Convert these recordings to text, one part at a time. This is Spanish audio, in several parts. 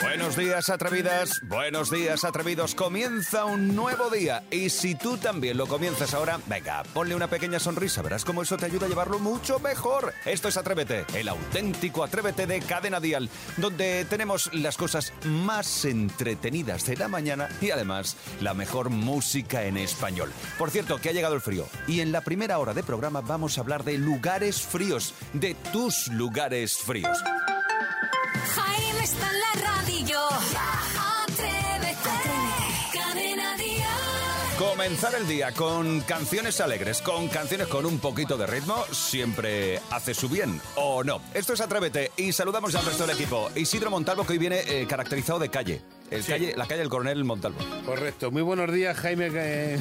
Buenos días, atrevidas. Buenos días, atrevidos. Comienza un nuevo día. Y si tú también lo comienzas ahora, venga, ponle una pequeña sonrisa. Verás cómo eso te ayuda a llevarlo mucho mejor. Esto es Atrévete, el auténtico Atrévete de Cadena Dial, donde tenemos las cosas más entretenidas de la mañana y además la mejor música en español. Por cierto, que ha llegado el frío. Y en la primera hora de programa vamos a hablar de lugares fríos, de tus lugares fríos. Está en la radio. Atrévete. Cadena Dial. Comenzar el día con canciones alegres, con canciones con un poquito de ritmo, siempre hace su bien, ¿o no? Esto es Atrévete y saludamos al resto del equipo. Isidro Montalvo, que hoy viene eh, caracterizado de calle. El calle. La calle del coronel Montalvo. Correcto. Muy buenos días, Jaime.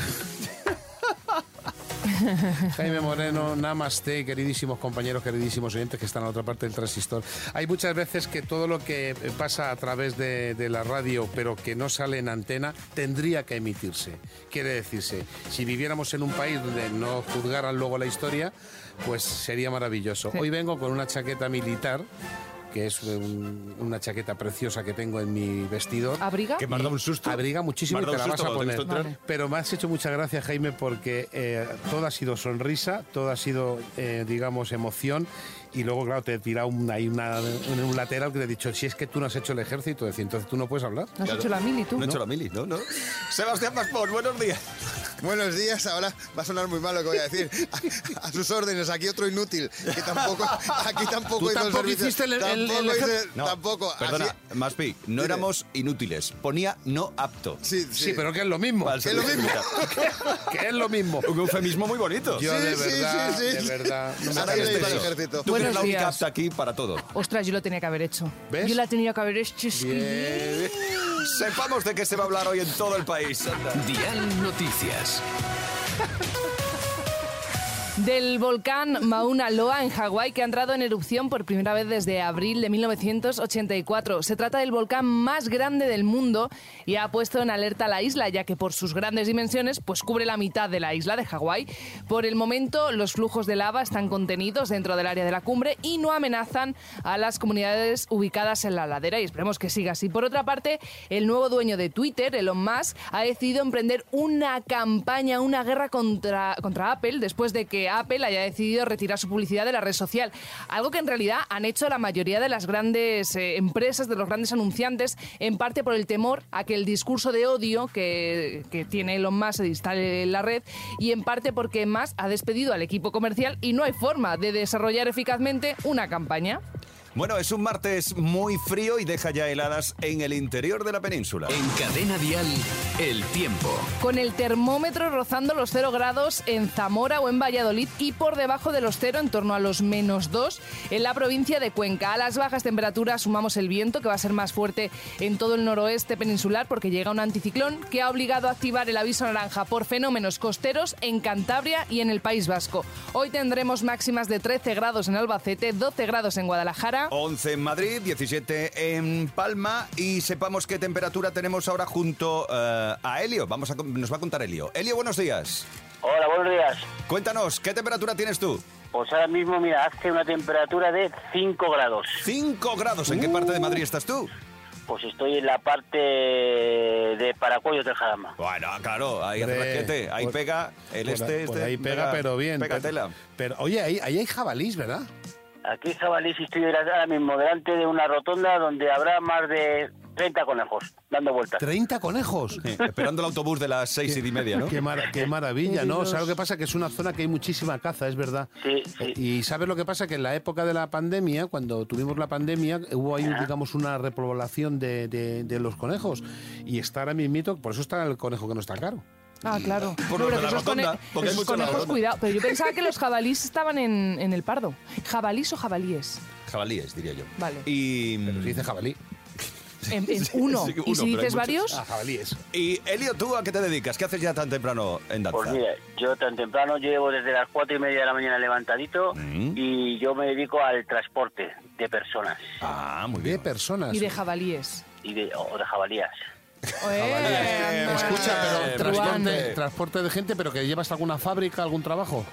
Jaime Moreno, Namaste, queridísimos compañeros, queridísimos oyentes que están a la otra parte del transistor. Hay muchas veces que todo lo que pasa a través de, de la radio, pero que no sale en antena, tendría que emitirse. Quiere decirse, si viviéramos en un país donde no juzgaran luego la historia, pues sería maravilloso. Hoy vengo con una chaqueta militar que es un- una chaqueta preciosa que tengo en mi vestidor. ¿Abriga? Que me ha dado un susto. Abriga muchísimo Me y ha te dado la un vas a susto cuando te he poner. visto entrar. Pero me has hecho muchas gracias, Jaime, porque eh, todo ha sido sonrisa, todo ha sido, eh, digamos, emoción. Y luego, claro, te he tirado un, ahí una, un lateral que te he dicho, si es que tú no has hecho el ejército, decía, entonces tú no puedes hablar. ¿No has hecho la mili tú? No he hecho la mili, ¿no? no. Sebastián Maspón, buenos días. Buenos días, ahora va a sonar muy mal lo que voy a decir. A, a sus órdenes, aquí otro inútil, que tampoco, aquí tampoco Tú hay tampoco hiciste el- el- tampoco el hice- No, tampoco. Perdona, así- Maspi, no Dime. éramos inútiles. Ponía no apto. sí, sí, Sí, pero que es lo mismo. El que es lo mismo. que es lo mismo. Un eufemismo muy bonito. Yo Sí, de sí, verdad, sí, sí. de verdad. no me Ahora eso. ejército. Tú que Buenos la única días. apta aquí para todo. Ostras, yo lo tenía que haber hecho. ¿Ves? Yo la tenía que haber hecho. Bien. Sepamos de qué se va a hablar hoy en todo el país. Anda. Dial Noticias. Del volcán Mauna Loa en Hawái que ha entrado en erupción por primera vez desde abril de 1984. Se trata del volcán más grande del mundo y ha puesto en alerta la isla ya que por sus grandes dimensiones pues cubre la mitad de la isla de Hawái. Por el momento los flujos de lava están contenidos dentro del área de la cumbre y no amenazan a las comunidades ubicadas en la ladera y esperemos que siga así. Por otra parte, el nuevo dueño de Twitter, Elon Musk, ha decidido emprender una campaña, una guerra contra, contra Apple después de que Apple haya decidido retirar su publicidad de la red social. Algo que en realidad han hecho la mayoría de las grandes eh, empresas, de los grandes anunciantes, en parte por el temor a que el discurso de odio que, que tiene Elon Musk se instale en la red y en parte porque Musk ha despedido al equipo comercial y no hay forma de desarrollar eficazmente una campaña. Bueno, es un martes muy frío y deja ya heladas en el interior de la península. En Cadena Dial, el tiempo. con el termómetro rozando los 0 grados en Zamora o en Valladolid y por debajo de los 0 en torno a los menos 2 en la provincia de Cuenca. A las bajas temperaturas sumamos el viento que va a ser más fuerte en todo el noroeste peninsular porque llega un anticiclón que ha obligado a activar el aviso naranja por fenómenos costeros en Cantabria y en el País Vasco. Hoy tendremos máximas de 13 grados en Albacete, 12 grados en Guadalajara. 11 en Madrid, 17 en Palma y sepamos qué temperatura tenemos ahora junto eh, a Helio. Vamos a, nos va a contar Helio. Helio, buenos días. Hola, buenos días. Cuéntanos, ¿qué temperatura tienes tú? Pues ahora mismo, mira, hace una temperatura de 5 grados. 5 grados. ¿En qué parte de Madrid estás tú? Pues estoy en la parte de Paracuellos del Jarama. Bueno, claro, ahí hace ahí por- pega el por- este, por ahí pega, pero bien. Pega pero, tela. pero, oye, ahí, ahí hay jabalís, ¿verdad? Aquí Jabalí sí estoy ahora mismo delante de una rotonda donde habrá más de 30 conejos dando vueltas. 30 conejos. Sí, esperando el autobús de las seis y media, ¿no? Qué, mara- qué maravilla, ¿no? ¿Sabes lo que pasa? Que es una zona que hay muchísima caza, es verdad. Sí, sí. Eh, Y ¿sabes lo que pasa? Que en la época de la pandemia, cuando tuvimos la pandemia, hubo ahí, digamos, una repoblación de, de- de los conejos. Y está ahora mismito, por eso está el conejo que no está caro. Ah, claro. Por No, pero de la esos rotonda, cone- porque hay esos conejos, rotonda. cuidado. Pero yo pensaba que los jabalíes estaban en, en el pardo. ¿Jabalís o jabalíes? Jabalíes, diría yo. Vale. Y, Pero si dice jabalí. En, en uno. sí, uno, ¿Y si dices varios? Ah, jabalíes. y Elio, ¿tú a qué te dedicas? ¿Qué haces ya tan temprano en danza? Pues mira, yo tan temprano llevo desde las cuatro y media de la mañana levantadito Mm. y yo me dedico al transporte de personas Ah, muy De bien. personas. Y de jabalíes. y de, o de jabalías. Eh. Escucha, pero Eh, transporte, de gente, pero que llevas alguna fábrica, algún trabajo.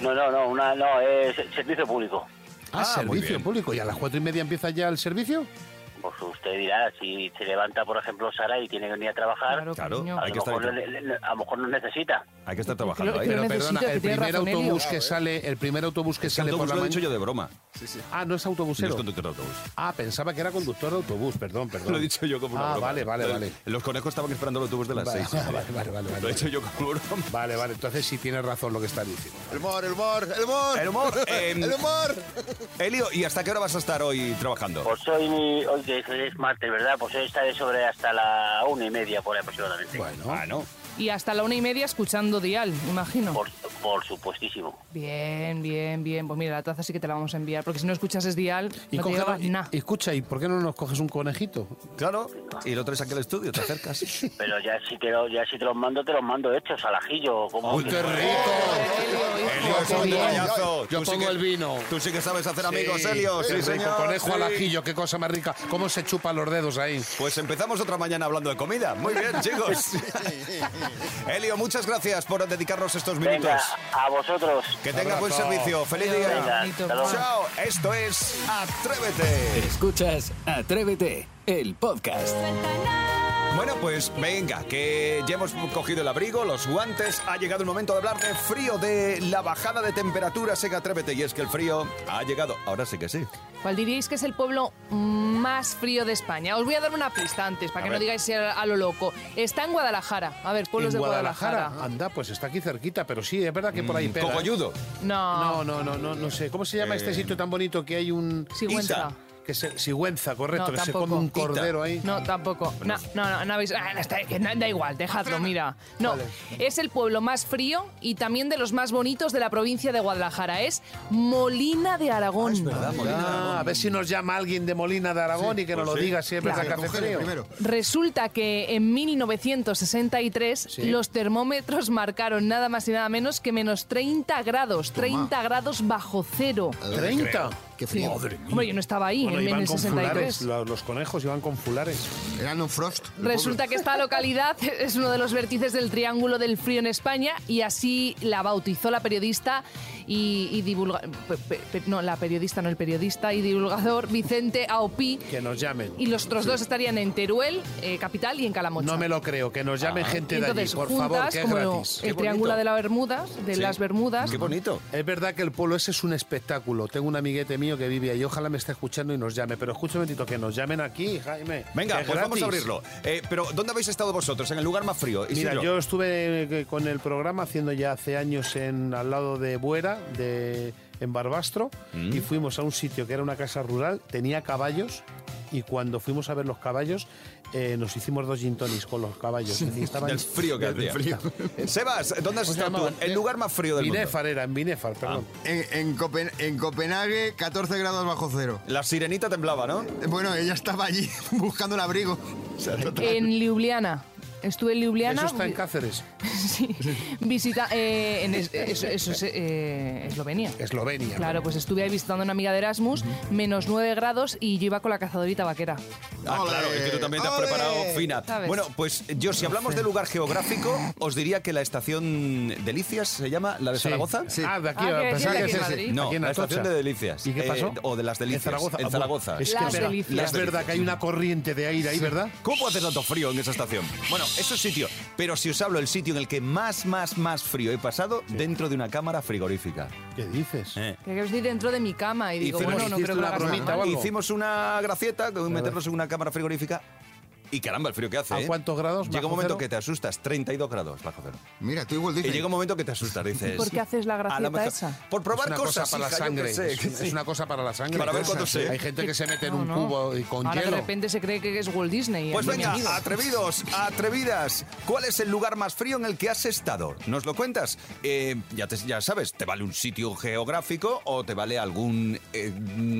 No, no, no, una, no, es servicio público. Ah, Ah, servicio público. ¿Y a las cuatro y media empieza ya el servicio? Pues usted dirá, si se levanta, por ejemplo, Sara y tiene que venir a trabajar, Claro, a, hay lo que estar mejor ahí. le- le- a lo mejor nos necesita. Hay que estar trabajando ahí. pero perdona, el primer autobús que sale, el primer autobús que sale por la lo he dicho mañana. yo de broma. Ah, no es No autobusero. es conductor de autobús. Ah, pensaba que era conductor de autobús, perdón, perdón. Lo he dicho yo como una Ah, broma. vale, vale, vale. Los conejos estaban esperando el autobús de las Vale, seis. vale, vale, vale, vale. Lo he hecho yo como broma. Vale, vale, entonces sí tienes razón lo que estás diciendo. El humor, el humor, el humor. El humor, em, el humor. Elio, ¿y hasta qué hora vas a estar hoy trabajando? Pues hoy, mi- hoy que es martes, ¿verdad? Pues hoy estaré sobre hasta la una y media, por ahí aproximadamente. Bueno, Ah, no. Y hasta la una y media escuchando Dial, imagino. Por, por supuestísimo. Bien, bien, bien. Pues mira, la taza sí que te la vamos a enviar, porque si no escuchas es Dial, y, no te coge- llegaba y- nada. y escucha, ¿y por qué no nos coges un conejito? Claro, y lo traes aquí al estudio, te acercas. Pero ya si te, lo, ya si te los mando, te los mando hechos al ajillo. Como ¡Uy, qué rico! Elio, es Qué un bien. detallazo. Yo Tú sí pongo que- el vino. Tú sí que sabes hacer amigos, Sí, Elio. qué Sí, rico. señor. Conejo al sí. ajillo, qué cosa más rica. ¿Cómo se chupan los dedos ahí? Pues empezamos otra mañana hablando de comida. Muy bien, chicos. Elio, muchas gracias por dedicarnos estos minutos. Venga, a vosotros. Que tenga buen servicio. Feliz día. Chao. Esto es Atrévete. Escuchas Atrévete, el podcast. Bueno, pues venga, que ya hemos cogido el abrigo, los guantes. Ha llegado el momento de hablar de frío, de la bajada de temperaturas en Atrévete. Y es que el frío ha llegado. Ahora sí que sí. ¿Cuál diríais que es el pueblo más frío de España? Os voy a dar una pista antes, para A que ver. no digáis a, a lo loco. Está en Guadalajara. A ver, pueblos en de Guadalajara. Guadalajara. Anda, pues está aquí cerquita, pero sí, es verdad que por ahí pega. ¿eh? Cogolludo. No, No, no, no, no, no sé. ¿Cómo se llama este sitio tan bonito que hay un... Sigüenza. Isa. Que se, Sigüenza, correcto, No, que se come un cordero ahí. No, tampoco. No, no, no, no habéis. ah, da igual, dejadlo, mira. No, es el pueblo más frío y también de los más bonitos de la provincia de Guadalajara. Es Molina de Aragón. Ah, a ver si nos llama alguien de Molina de Aragón y que nos pues lo sí. diga si es verdad Claro. Resulta que en 1963 Sí. los termómetros marcaron nada más y nada menos que menos 30 grados, 30 grados bajo cero. 30. Qué frío. Hombre, yo no estaba ahí Bueno, en, en iban el con fulares, 63. lo- los conejos iban con fulares. Eran un frost. el Resulta que esta localidad es uno de los vértices del Triángulo del Frío en España y así la bautizó la periodista y, y divulga- pe- pe- pe- no, la periodista, no el periodista y divulgador Vicente Aopí. Que nos llamen. Y los otros dos estarían en Teruel, eh, capital, y en Calamocha. No me lo creo, que nos llamen Y gente de allí, por juntas, favor, que es como gratis. el Triángulo de las Bermudas, de Sí. las Bermudas, Qué bonito. Es verdad que el pueblo ese es un espectáculo. Tengo un amiguete mío que vive ahí. Ojalá me esté escuchando y nos llame. Pero escucha un momentito, que nos llamen aquí, Jaime. Venga, pues vamos a abrirlo. Eh, pero, ¿dónde habéis estado vosotros? ¿En el lugar más frío? Mira, yo estuve eh, con el programa haciendo ya hace años en al lado de Buera, de, en Barbastro, Mm. y fuimos a un sitio que era una casa rural, tenía caballos, y cuando fuimos a ver los caballos, eh, nos hicimos dos gin tonics con los caballos. Y estaban- Del frío que hacía. frío. Sebas, ¿dónde has ¿Cómo se estado tú? El lugar más frío del mundo. Binefar era, en Binefar, perdón. En, en Copen- en Copenhague, 14 grados bajo cero. La sirenita temblaba, ¿no? Bueno, ella estaba allí buscando el abrigo. en Ljubljana. Estuve en Ljubljana. Eso está en Cáceres, Sí. Visita. eh, en es- eso, eso es eh, Eslovenia. Eslovenia. Claro, pues estuve ahí visitando a una amiga de Erasmus, menos 9 grados y yo iba con la cazadorita vaquera. Ah, Ole, claro, es que tú también te has ole. preparado fina. ¿Sabes? Bueno, pues yo, si hablamos de lugar geográfico, os diría que la estación Delicias se llama la de. Zaragoza. Sí. Ah, de aquí, Ah, que pensaba que de es ese. No, Aquí en la estación de Delicias. ¿Y qué Eh, pasó? o de las Delicias. En Zaragoza. En Zaragoza. Es Las que es verdad- Delicias. es verdad que hay una corriente de aire ahí, ¿verdad? ¿Cómo puede hacer tanto frío en esa estación? Bueno, eso es sitio. Pero si os hablo del sitio en el que más, más, más frío he pasado, dentro de una cámara frigorífica. ¿Qué dices? Eh. Que quiero decir dentro de mi cama y digo, Hicimos- bueno, no creo que lo una bromita mal. o algo? Hicimos una gracieta con meternos en una cámara frigorífica y caramba, el frío que hace. ¿A ¿eh? cuántos grados Llega un momento cero? que te asustas, 32 grados bajo cero. Mira, tú igual Y dices. llega un momento que te asustas, dices. ¿Por qué haces la "A lo gracieta mejor- esa? Por probar es una cosas cosa para la hija, sangre. sé, es, una cosa para la sangre. Para ver cuánto sé. Hay gente que se mete en No, un no. cubo y con Ahora hielo. de repente se cree que es Walt Disney. Pues mi venga, atrevidos, atrevidas. ¿Cuál es el lugar más frío en el que has estado? ¿Nos lo cuentas? Eh, ya, te- ya sabes, ¿te vale un sitio geográfico o te vale algún eh,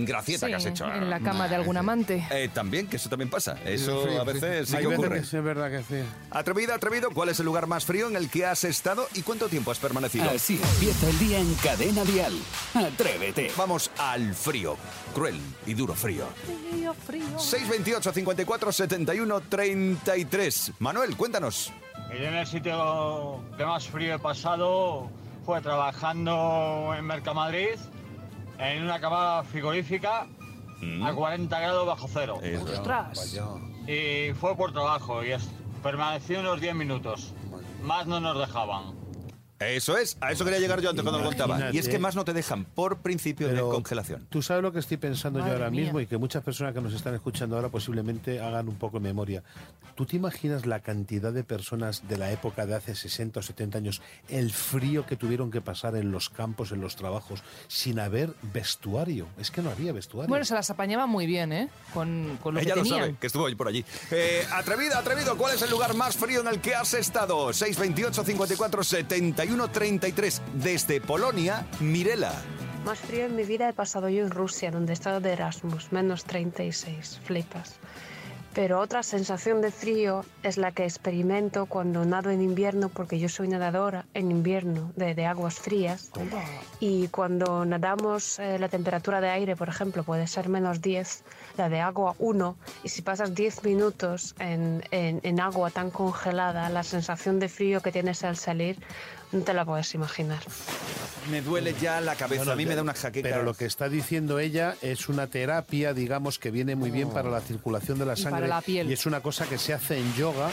gracieta Sí, que has hecho? en la cama de algún amante. Eh, también, que eso también pasa. Eso a veces sí Hay que veces ocurre. que sí, es verdad que sí. Atrevida, atrevido, ¿cuál es el lugar más frío en el que has estado y cuánto tiempo has permanecido? Así empieza el día en Cadena Dial. Atrévete. Vamos al frío, cruel y duro frío. Frío, frío. 628 54 71 33. Manuel, cuéntanos. Yo en el sitio que más frío he pasado fue trabajando en Mercamadrid en una cava frigorífica a 40 grados bajo cero. Ostras. Y fue por trabajo y es- permanecí unos 10 minutos. Más no nos dejaban. Eso es, a eso quería llegar yo antes cuando lo contaba. Y es que más no te dejan por principio de Pero congelación. Tú sabes lo que estoy pensando Madre yo ahora mía. mismo y que muchas personas que nos están escuchando ahora posiblemente hagan un poco de memoria. ¿Tú te imaginas la cantidad de personas de la época de hace 60 o 70 años, el frío que tuvieron que pasar en los campos, en los trabajos, sin haber vestuario? Es que no había vestuario. Bueno, se las apañaba muy bien, ¿eh? Con, con lo Ella que lo tenían. sabe, que estuvo hoy por allí. Eh, atrevida, atrevido, ¿cuál es el lugar más frío en el que has estado? 628 54 71 33. Desde Polonia, Mirela. Más frío en mi vida he pasado yo en Rusia, donde he estado de Erasmus, menos 36, flipas. Pero otra sensación de frío es la que experimento cuando nado en invierno, porque yo soy nadadora en invierno de, de aguas frías. Y cuando nadamos, eh, la temperatura de aire, por ejemplo, puede ser menos 10, la de agua 1. Y si pasas 10 minutos en, en- en agua tan congelada, la sensación de frío que tienes al salir, no te la puedes imaginar. Me duele ya la cabeza, Bueno, a mí me da una jaqueca. Pero lo que está diciendo ella es una terapia, digamos, que viene muy bien para la circulación de la Y sangre. para la piel. Y es una cosa que se hace en yoga,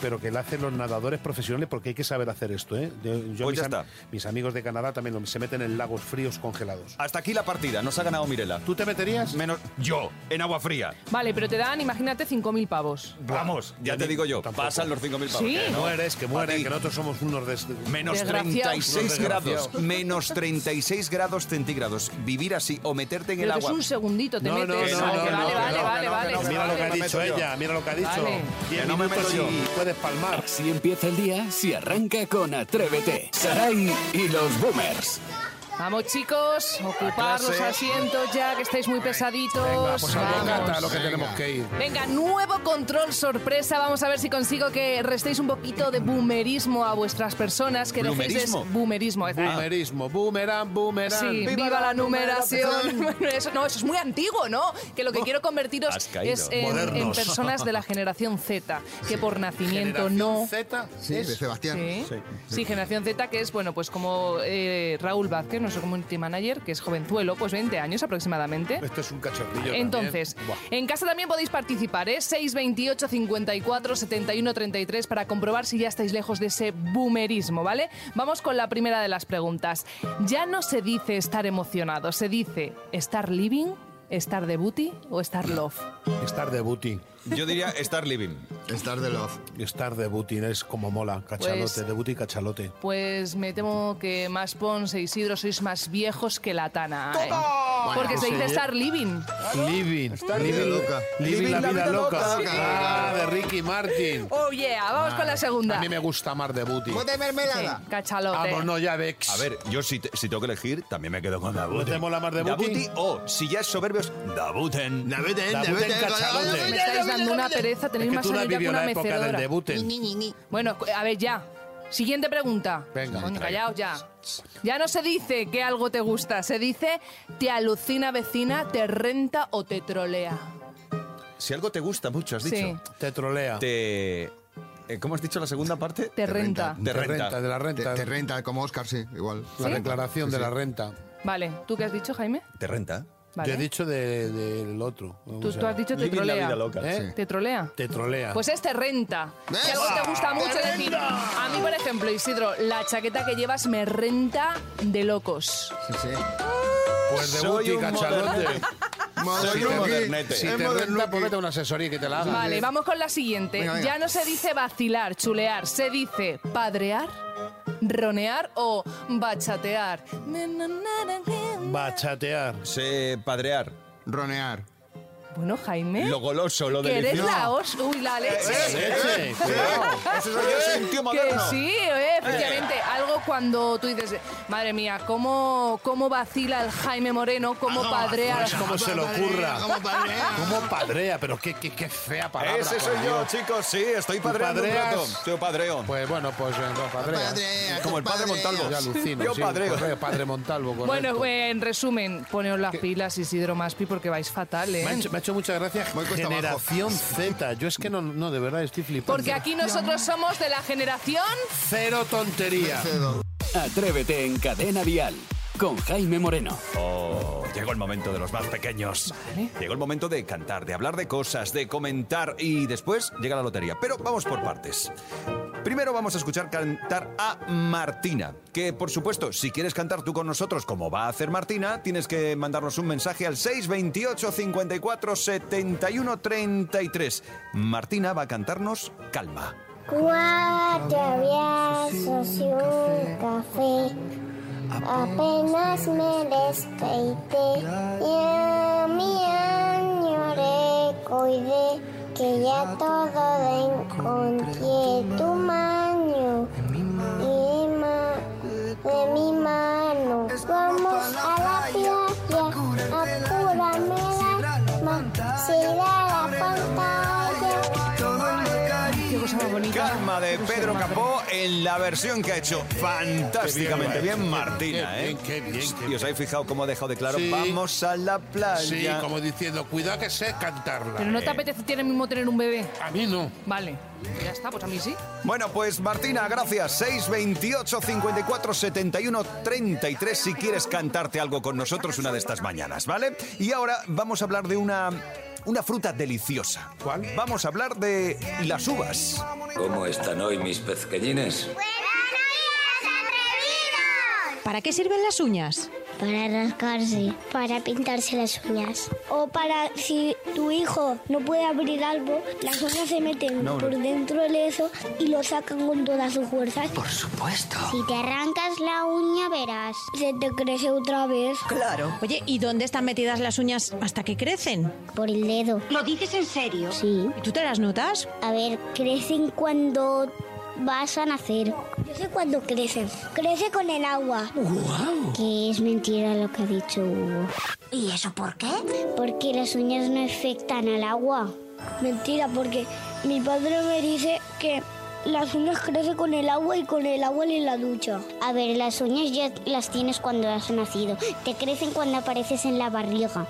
pero que la hacen los nadadores profesionales porque hay que saber hacer esto. ¿eh? Yo, Pues mis, ya está. mis amigos de Canadá también se meten en lagos fríos congelados. Hasta aquí la partida, nos ha ganado Mirela. ¿Tú te meterías? Menos yo, en agua fría. Vale, pero te dan, imagínate, 5.000 pavos. Vamos, ya te digo yo, Tampoco. pasan los 5.000 pavos. Sí. ¿eh? Que ¿no? mueres, que mueres, que nosotros somos unos de... Menos Desgraciado. 36 Unos grados. Menos 36 grados centígrados. Vivir así o meterte en el que es agua. un segundito, te No, metes. no, Ah, no, que no, vale, no, vale, no, vale, no, vale. no, vale. Mira lo que ha dicho ella, mira lo que ha dicho. Vale. 10 Que no me meto yo. Puedes palmar. Así empieza el día si arranca con Atrévete. Saray y los Boomers. Vamos, chicos, ocupar los asientos ya, que estáis muy pesaditos. Venga, pues al Vamos. bocata lo que tenemos que ir. Venga, nuevo control sorpresa. Vamos a ver si consigo que restéis un poquito de boomerismo a vuestras personas. Que boomerismo. es- Boomerismo, boomerang, boomerang. Sí, viva, la, numeración. Eso, no, eso es muy antiguo, ¿no? Que lo que quiero convertiros es en, personas de la generación Z, que por nacimiento Generación no. Z Sí, de Sebastián. Sí. Sí, generación Z, que es, bueno, pues como eh, Raúl Vázquez, nuestro community manager, que es jovenzuelo, pues 20 años aproximadamente. Esto es un cachorrillo Entonces, en casa también podéis participar, ¿eh? 628 54 71 33 para comprobar si ya estáis lejos de ese boomerismo, ¿vale? Vamos con la primera de las preguntas. Ya no se dice estar emocionado, se dice estar living, estar de booty o estar love. Estar de booty. Yo diría estar living. Star de Love. Estar de booty es como mola. Cachalote, Pues- de booty cachalote. Pues me temo que más Pons e Isidro sois más viejos que la Tana. ¿Eh? Porque Bueno, se dice sí. estar living. Living. vida Living, loca. Living la vida loca. Sí. Ah, de Ricky Martin. Oh yeah, vamos con la segunda. A mí me gusta más de booty. ¡Bote de mermelada! Sí, cachalote. Vamos, no, ya vex. A ver, yo si, te- si tengo que elegir, también me quedo con Dabuti. te mola más de Dabuti? o, si ya es soberbios, Dabuten. Dabuten, Dabuten cachalote. Me estáis dando una pereza, Es tenéis que más tú no has que vivido una la época del mecedora. debuten. Bueno, a ver, ya. Siguiente pregunta. Venga. Coño, callaos ya. Ya no se dice que algo te gusta, se dice te alucina vecina, te renta o te trolea. Si algo te gusta mucho, has Sí. dicho. Te trolea. Te... eh, ¿Cómo has dicho la segunda parte? Te renta. Te renta. de la Te, renta. te renta, como Oscar, sí, igual. La declaración de la renta. Vale, ¿tú qué has dicho, Jaime? Te renta. Vale. Yo he dicho de- del otro. ¿Cómo Tú, tú has dicho te Living la trolea. vida loca. ¿Eh? ¿Te trolea? Te trolea. Pues es te renta. Si ¿Ves? algo te gusta mucho, es decir, a mí, por ejemplo, Isidro, la chaqueta que llevas me renta de locos. Sí, sí. Pues de Soy un cachalote. Soy un modernete. Si te renta, a una asesoría que te la haga. Vale, vamos con la siguiente. Venga, venga. Ya no se dice vacilar, chulear, se dice padrear, ronear o bachatear. Bachatear. Se padrear. Ronear. Bueno, Jaime, Lo goloso, lo que eres delicioso. la os... Uy, la leche. Yo, Que sí, eh, efectivamente. Algo cuando tú dices, madre mía, ¿cómo, cómo vacila el Jaime Moreno? ¿Cómo padrea? Pues como se le ocurra. ¿Cómo padrea? ¿Cómo padrea? Pero qué, qué, qué fea palabra. Ese soy yo, Dios. chicos, sí, estoy padreando un padreas? rato. Yo padreo. Pues bueno, pues eh, no, padrea. Padrea, Como el padre. Montalvo. Ya alucino. Yo sí, padreo. correcto, padre Montalvo, correcto. Bueno, eh, en resumen, poneos las pilas, Isidro Maspi, porque vais fatal, ¿eh? me, ha hecho, muchas gracias. Muy Generación Z. Yo es que no, no, de verdad estoy flipando. Porque aquí nosotros somos de la generación... Cero tontería. Cedo. Atrévete en Cadena Dial con Jaime Moreno. Oh, llegó el momento de los más pequeños. Llegó el momento de cantar, de hablar de cosas, de comentar y después llega la lotería. Pero vamos por partes. Primero vamos a escuchar cantar a Martina, que por supuesto, si quieres cantar tú con nosotros como va a hacer Martina, tienes que mandarnos un mensaje al 628 54 71 33. Martina va a cantarnos Calma. Cuatro abrazos y un café. Apenas me despeité y a mi año recordé que ya todo encontré tu mano y ma, de mi mano. Vamos a la playa, apúrame la será la pantalla. Qué cosa más bonita. Calma de Pedro Capó en la versión que ha hecho fantásticamente bien, bien, qué Martina, bien, ¿eh? qué bien, qué Y os habéis fijado cómo ha dejado de claro, Sí. vamos a la playa. Sí, como diciendo, cuidado que sé cantarla. Pero no te Eh, apetece tiene mismo tener un bebé. A mí no. Vale. Ya está, pues a mí sí. Bueno, pues Martina, gracias. 628 54 71 33 si quieres cantarte algo con nosotros una de estas mañanas, ¿vale? Y ahora vamos a hablar de una una fruta deliciosa. ¿Cuál? Vamos a hablar de las uvas. ¿Cómo están hoy mis pezqueñines? ¿Para qué sirven las uñas? Para rascarse, para pintarse las uñas. O para si tu hijo no puede abrir algo, las uñas se meten No, no. por dentro del eso y lo sacan con toda su fuerza. Por supuesto. Si te arrancas la uña, verás. Se te crece otra vez Claro. Oye, ¿y dónde están metidas las uñas hasta que crecen? por el dedo. ¿Lo dices en serio? Sí. ¿Y tú te las notas? A ver, crecen cuando vas a nacer. Yo sé cuándo crecen. Crece con el agua. Que es mentira lo que ha dicho Hugo. ¿Y eso por qué? Porque las uñas no afectan al agua. Mentira, porque mi padre me dice que las uñas crecen con el agua y con el agua en la ducha. A ver, las uñas ya las tienes cuando has nacido. Te crecen cuando apareces en la barriga.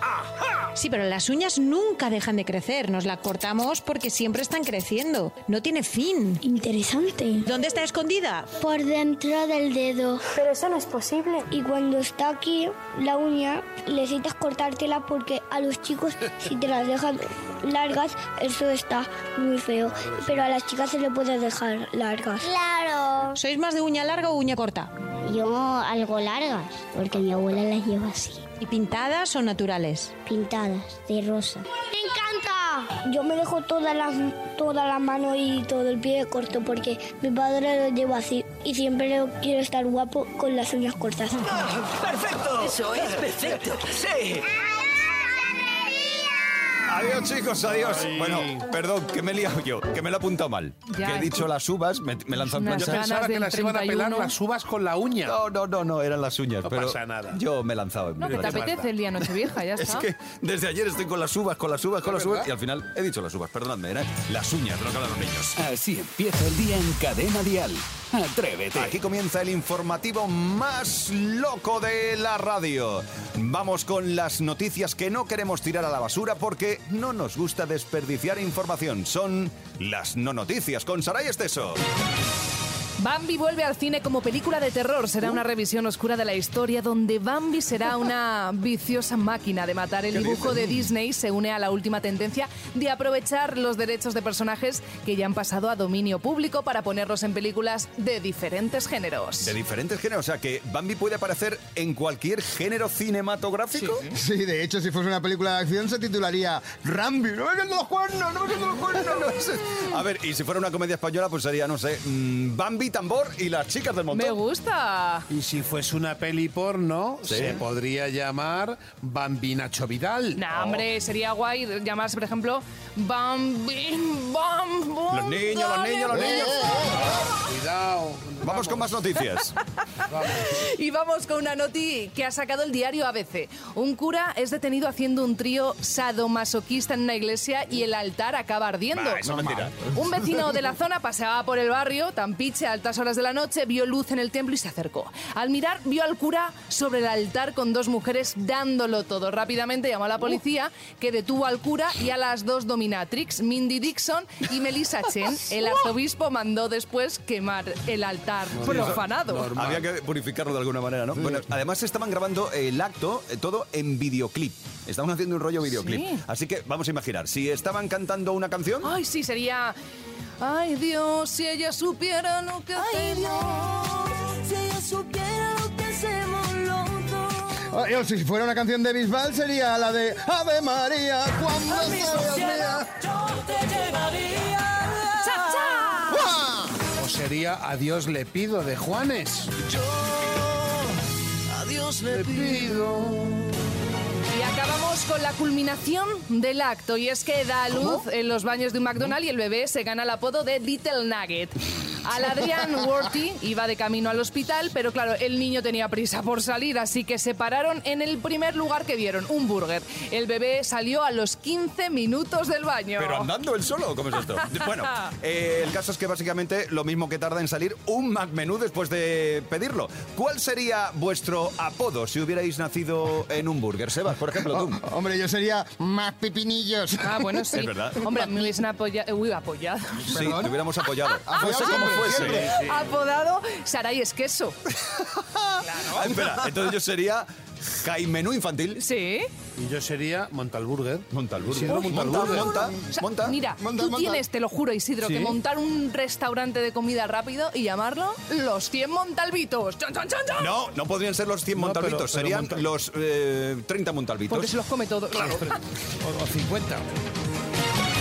Sí, pero las uñas nunca dejan de crecer. Nos las cortamos porque siempre están creciendo. No tiene fin. Interesante. ¿Dónde está escondida? Por dentro del dedo. Pero eso no es posible. Y cuando está aquí la uña, necesitas cortártela porque a los chicos, si te las dejan largas, eso está muy feo. Pero a las chicas se le puede dejar largas. Claro. ¿Sois más de uña larga o uña corta? Yo algo largas, porque mi abuela las lleva así. ¿Y pintadas o naturales? Pintadas, de rosa. ¡Me encanta! Yo me dejo toda la, toda la mano y todo el pie corto porque mi padre lo lleva así y siempre quiero estar guapo con las uñas cortas. ¡Perfecto! Eso es perfecto. Sí. Adiós, chicos, adiós. Bueno, perdón, que me he liado yo, que me lo he apuntado mal. Ya, que he es dicho que- las uvas, me, me de- Yo pensaba que las iban a pelar 31. las uvas con la uña. No, no, no, no, eran las uñas. No pero pasa nada. Yo me he lanzado en No, que te apetece el día Nochevieja, ya Es está. que desde ayer estoy con las uvas, con las uvas, con ¿Es las uvas y al final he dicho las uvas, perdonadme, eran las uñas, lo que hablan los niños. Así empieza el día en Cadena Dial. Atrévete. Aquí comienza el informativo más loco de la radio. Vamos con las noticias que no queremos tirar a la basura porque no nos gusta desperdiciar información. Son las no noticias con Saray Esteso. Bambi vuelve al cine como película de terror. Será una revisión oscura de la historia donde Bambi será una viciosa máquina de matar. El ¿Qué dibujo de Disney se une a la última tendencia de aprovechar los derechos de personajes que ya han pasado a dominio público para ponerlos en películas de diferentes géneros. De diferentes géneros, o sea que Bambi puede aparecer en cualquier género cinematográfico. Sí, de hecho, si fuese una película de acción se titularía Rambi. ¡No me los cuernos! ¡No me los cuernos! No, ese- A ver, y si fuera una comedia española, pues sería, no sé, mm, Bambi, tambor y las chicas del montón. Me gusta. Y si fuese una peli porno, Sí. se podría llamar Bambinacho Vidal. Nah, hombre, sería guay llamarse, por ejemplo, Bambi, Bam, Bam, Los niños, los niños, los niños. Cuidado. Vamos con más noticias. Y vamos con una noti que ha sacado el diario ABC. Un cura es detenido haciendo un trío sadomasoquista en una iglesia y el altar acaba ardiendo. Bah, eso es mentira. Un vecino de la zona paseaba por el barrio, Tampiche, a altas horas de la noche, vio luz en el templo y se acercó. Al mirar, vio al cura sobre el altar con dos mujeres dándolo todo. Rápidamente llamó a la policía, que detuvo al cura y a las dos dominatrix, Mindy Dixon y Melissa Chen. El arzobispo mandó después quemar el altar. Profanado. Había que purificarlo de alguna manera, ¿no? Bueno, además estaban grabando el acto, eh, todo en videoclip. Estaban haciendo un rollo videoclip. Sí. Así que vamos a imaginar, si estaban cantando una canción, Ay, sí, sería... Ay, Dios, si ella supiera lo que hacemos. Si ella supiera lo que hacemos los dos. Yo, si fuera una canción de Bisbal sería la de Ave María, cuando seas mía. yo te llevaría. Sería Adiós le pido de Juanes. Adiós le pido. Y acabamos con la culminación del acto y es que da a luz en los baños de un McDonald's y el bebé se gana el apodo de Little Nugget. Al Adrián Worthy iba de camino al hospital, pero claro, el niño tenía prisa por salir, así que se pararon en el primer lugar que vieron, un burger. El bebé salió a los 15 minutos del baño. pero andando él solo, ¿cómo es esto? Bueno, eh, el caso es que básicamente lo mismo que tarda en salir un McMenú después de pedirlo. ¿Cuál sería vuestro apodo si hubierais nacido en un burger? Sebas, por ejemplo, tú. Hombre, yo sería más pipinillos. Ah, bueno, sí. Es verdad. Hombre, me hubiesen apoyado. Uy, apoyado. Sí, te hubiéramos apoyado. Apoyado Fuese como fuese. Apodado Saray Esqueso. Ah, espera, entonces yo sería Jaimenú infantil. Sí. Y yo sería Montalburger. Montalburger. Isidro Uy, Montalburger. monta, O sea, monta. Mira, monta, tú monta. tienes, te lo juro, Isidro, Sí. que montar un restaurante de comida rápido y llamarlo Los 100 Montalvitos. No, no podrían ser los 100 No, pero- montalvitos, pero serían monta- los eh, 30 montalvitos. Porque se los come todo. Claro. O, o 50.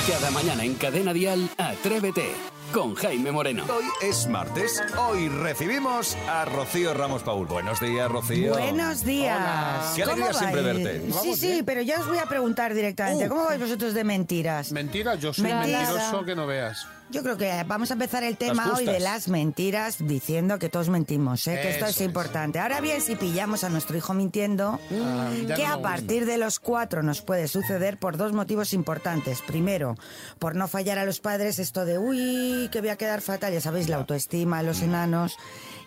Cada mañana en Cadena Dial, Atrévete con Jaime Moreno. Hoy es martes. Hoy recibimos a Rocío Ramos Paul. Buenos días, Rocío. Buenos días. Qué alegría ¿Cómo siempre verte. Sí, Vamos sí, bien. pero yo os voy a preguntar directamente. Uh. ¿Cómo vais vosotros de mentiras? Mentira, yo soy Mentira. mentiroso que no veas. Yo creo que vamos a empezar el tema hoy de las mentiras diciendo que todos mentimos, ¿eh? que esto es es. importante. Ahora bien, si pillamos a nuestro hijo mintiendo, Ah, que no a partir de los cuatro nos puede suceder por dos motivos importantes. Primero, por no fallar a los padres esto de, uy, que voy a quedar fatal, ya sabéis, la autoestima, los enanos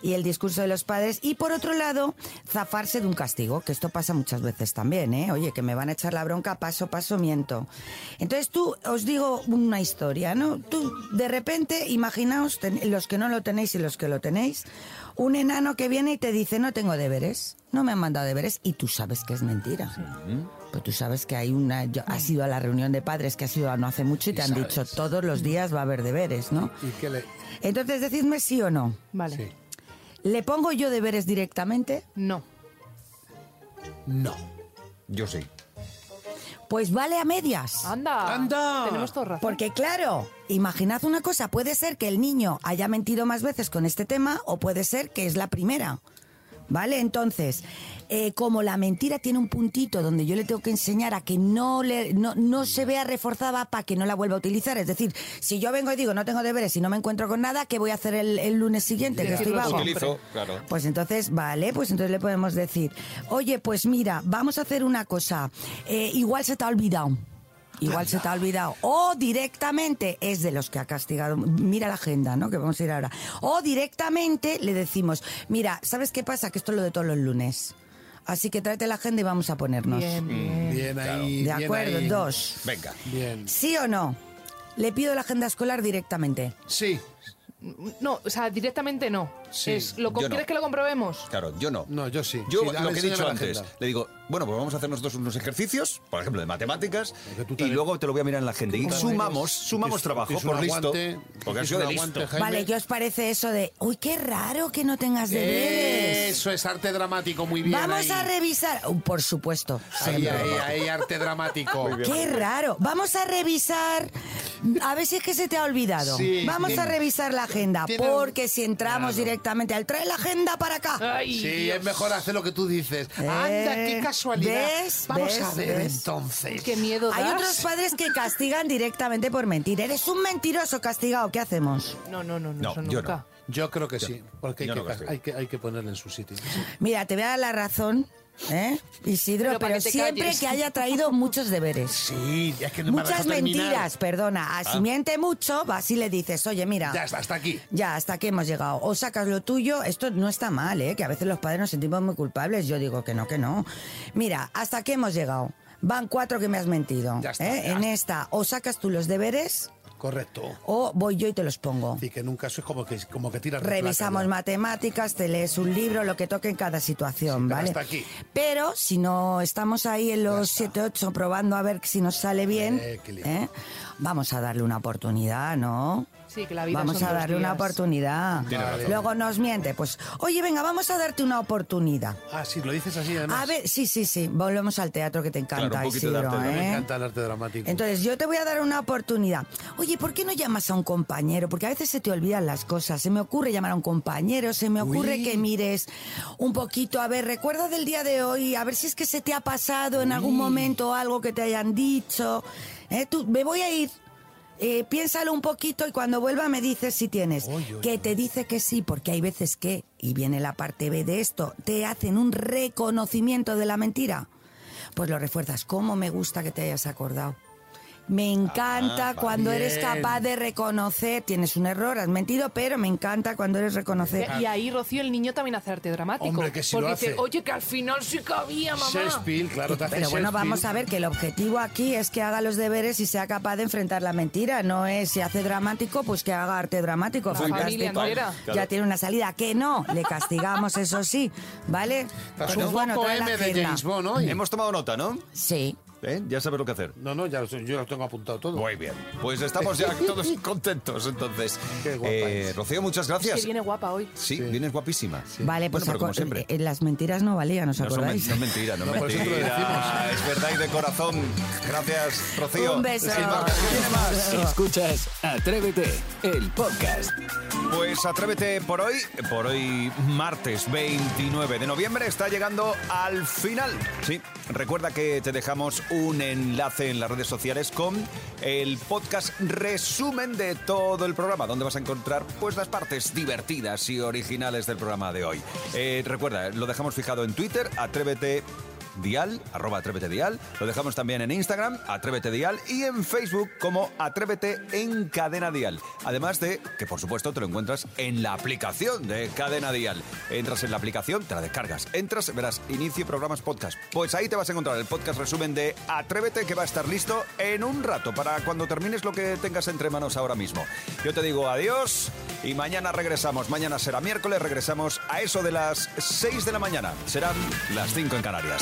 y el discurso de los padres. Y por otro lado, zafarse de un castigo, que esto pasa muchas veces también, ¿eh? Oye, que me van a echar la bronca, paso, paso, miento. Entonces tú, os digo una historia, ¿no? Tú, de repente, imaginaos, ten- los que no lo tenéis y los que lo tenéis, un enano que viene y te dice, no tengo deberes, no me han mandado deberes, y tú sabes que es mentira. Pues tú sabes que hay una. yo- has ido a la reunión de padres que has ido no hace mucho y te han sabes. dicho todos los días va a haber deberes, ¿no? ¿Y qué le.? Entonces, decidme sí o no. Vale. Sí. ¿Le pongo yo deberes directamente? No. No. Yo sí. Pues vale a medias. Anda. Anda. Tenemos todo razón. Porque claro, imaginad una cosa, puede ser que el niño haya mentido más veces con este tema o puede ser que es la primera. ¿Vale? Entonces, eh, como la mentira tiene un puntito donde yo le tengo que enseñar a que no, le, no, no se vea reforzada para que no la vuelva a utilizar. Es decir, si yo vengo y digo no tengo deberes y no me encuentro con nada, ¿qué voy a hacer el, el lunes siguiente? Que estoy vago. Utilizo, claro. Pues entonces, vale, pues entonces le podemos decir, oye, pues mira, vamos a hacer una cosa, eh, igual se te ha olvidado. Igual se te ha olvidado. O directamente es de los que ha castigado. Mira la agenda, ¿no? Que vamos a ir ahora. O directamente le decimos, mira, ¿sabes qué pasa? Que esto es lo de todos los lunes. Así que tráete la agenda y vamos a ponernos. Bien, bien. Bien ahí. De bien acuerdo, ahí. dos. Venga. Bien. ¿Sí o no? Le pido la agenda escolar directamente. Sí. No, o sea, directamente no. Sí, Es, ¿lo, co- yo no. ¿Quieres que lo comprobemos? Claro, yo no. No, yo sí. Yo Sí, lo que he dicho antes, le digo, bueno, pues vamos a hacer nosotros unos ejercicios, por ejemplo, de matemáticas, y luego te lo voy a mirar en la agenda. Y sumamos, sumamos trabajo por un listo. aguante, Porque ha sido de un listo. aguante. Vale, ¿qué os parece eso de, uy, qué raro que no tengas deberes? Eso es arte dramático, muy bien. Vamos ahí. a revisar, Uh, por supuesto. Ahí, siempre. ahí, ahí, arte dramático. Qué raro. Vamos a revisar. A ver si es que se te ha olvidado. Sí, Vamos tiene- a revisar la agenda. Porque si entramos directamente al trae la agenda para acá. Ay, Sí, Dios. es mejor hacer lo que tú dices. Eh, Anda, qué casualidad. ¿ves? Vamos ¿ves? a ver ¿ves? entonces. Qué miedo Hay das. otros padres que castigan directamente por mentir. Eres un mentiroso castigado. ¿Qué hacemos? No, no, no, no, No, eso yo nunca. no. Yo creo que sí, porque hay, que, hay, que, hay que ponerle en su sitio. Mira, te voy a dar la razón, ¿eh? Isidro, Pero siempre calles. que haya traído muchos deberes. Sí, es que no me Muchas mentiras, perdona. Así Ah. miente mucho, vas y le dices, oye, mira. Ya está, hasta aquí. Ya, hasta aquí hemos llegado. O sacas lo tuyo, esto no está mal, ¿eh? Que a veces los padres nos sentimos muy culpables. Yo digo que no, que no. Mira, hasta aquí hemos llegado. Van cuatro que me has mentido. Ya está, ¿eh? ya En esta, o sacas tú los deberes, Correcto. O voy yo y te los pongo. Y que en un caso es como que, como que tiras Revisamos placa matemáticas, te lees un libro, lo que toque en cada situación, ¿vale? hasta aquí. Pero si no estamos ahí en los 7-8 probando a ver si nos sale bien, Eh. ¿eh? vamos a darle una oportunidad, ¿no? Sí, que la vida Vamos a darle una oportunidad. Razón. Luego nos miente, pues, oye, venga, vamos a darte una oportunidad. Ah, sí, lo dices así además. A ver, sí, sí, sí, volvemos al teatro que te encanta, Claro, un poquito de Isidro, arte, ¿no? Me ¿eh? encanta el arte dramático. Entonces, yo te voy a dar una oportunidad. Oye, ¿por qué no llamas a un compañero? Porque a veces se te olvidan las cosas. Se me ocurre llamar a un compañero, se me ocurre Uy. que mires un poquito. A ver, recuerda del día de hoy, a ver si es que se te ha pasado en algún momento algo que te hayan dicho. ¿Eh? Tú, me voy a ir. Eh, piénsalo un poquito y cuando vuelva me dices si tienes. Oy, oy, que te dice que sí, porque hay veces que, y viene la parte B de esto, te hacen un reconocimiento de la mentira. Pues lo refuerzas. ¿Cómo me gusta que te hayas acordado? Me encanta cuando eres capaz de reconocer, tienes un error, has mentido, pero me encanta cuando eres reconocer. Y ahí, Rocío, el niño también hace arte dramático. Hombre, que porque lo dice, hace. oye, que al final sí cabía, mamá. Shakespeare, claro, te hace Pero bueno, vamos a ver que el objetivo aquí es que haga los deberes y sea capaz de enfrentar la mentira. No es si hace dramático, pues que haga arte dramático. La familia. Ya Claro. tiene una salida. Que no, le castigamos, eso sí, ¿vale? Pero un bueno, trae la de. James Bond. Hemos tomado nota, ¿no? Sí. ¿Eh? Ya sabes lo que hacer. No, no, ya lo, yo lo tengo apuntado todo. Muy bien. Pues estamos ya todos contentos, entonces. Qué guapa Eh. Rocío, muchas Es que gracias. viene guapa hoy. Sí, vienes guapísima. Vale, pues Bueno, pero como siempre. eh, las mentiras no valían, ¿os No, son men- acordáis? no es mentira, no No, por eso te lo mentira. Es verdad y de corazón. Gracias, Rocío. Un beso. Sin más, que viene más. Escuchas Atrévete, el podcast. Pues atrévete por hoy, por hoy martes 29 de noviembre, está llegando al final. Sí, recuerda que te dejamos un enlace en las redes sociales con el podcast resumen de todo el programa, donde vas a encontrar pues las partes divertidas y originales del programa de hoy. Eh, recuerda, lo dejamos fijado en Twitter, atrévete Dial, arroba Atrévete Dial. Lo dejamos también en Instagram, Atrévete Dial, y en Facebook como Atrévete en Cadena Dial. Además de que, por supuesto, te lo encuentras en la aplicación de Cadena Dial. Entras en la aplicación, te la descargas. Entras, verás, inicio programas podcast. Pues ahí te vas a encontrar el podcast resumen de Atrévete, que va a estar listo en un rato para cuando termines lo que tengas entre manos ahora mismo. Yo te digo adiós y mañana regresamos. Mañana será miércoles, regresamos a eso de las 6 de la mañana. Serán las 5 en Canarias.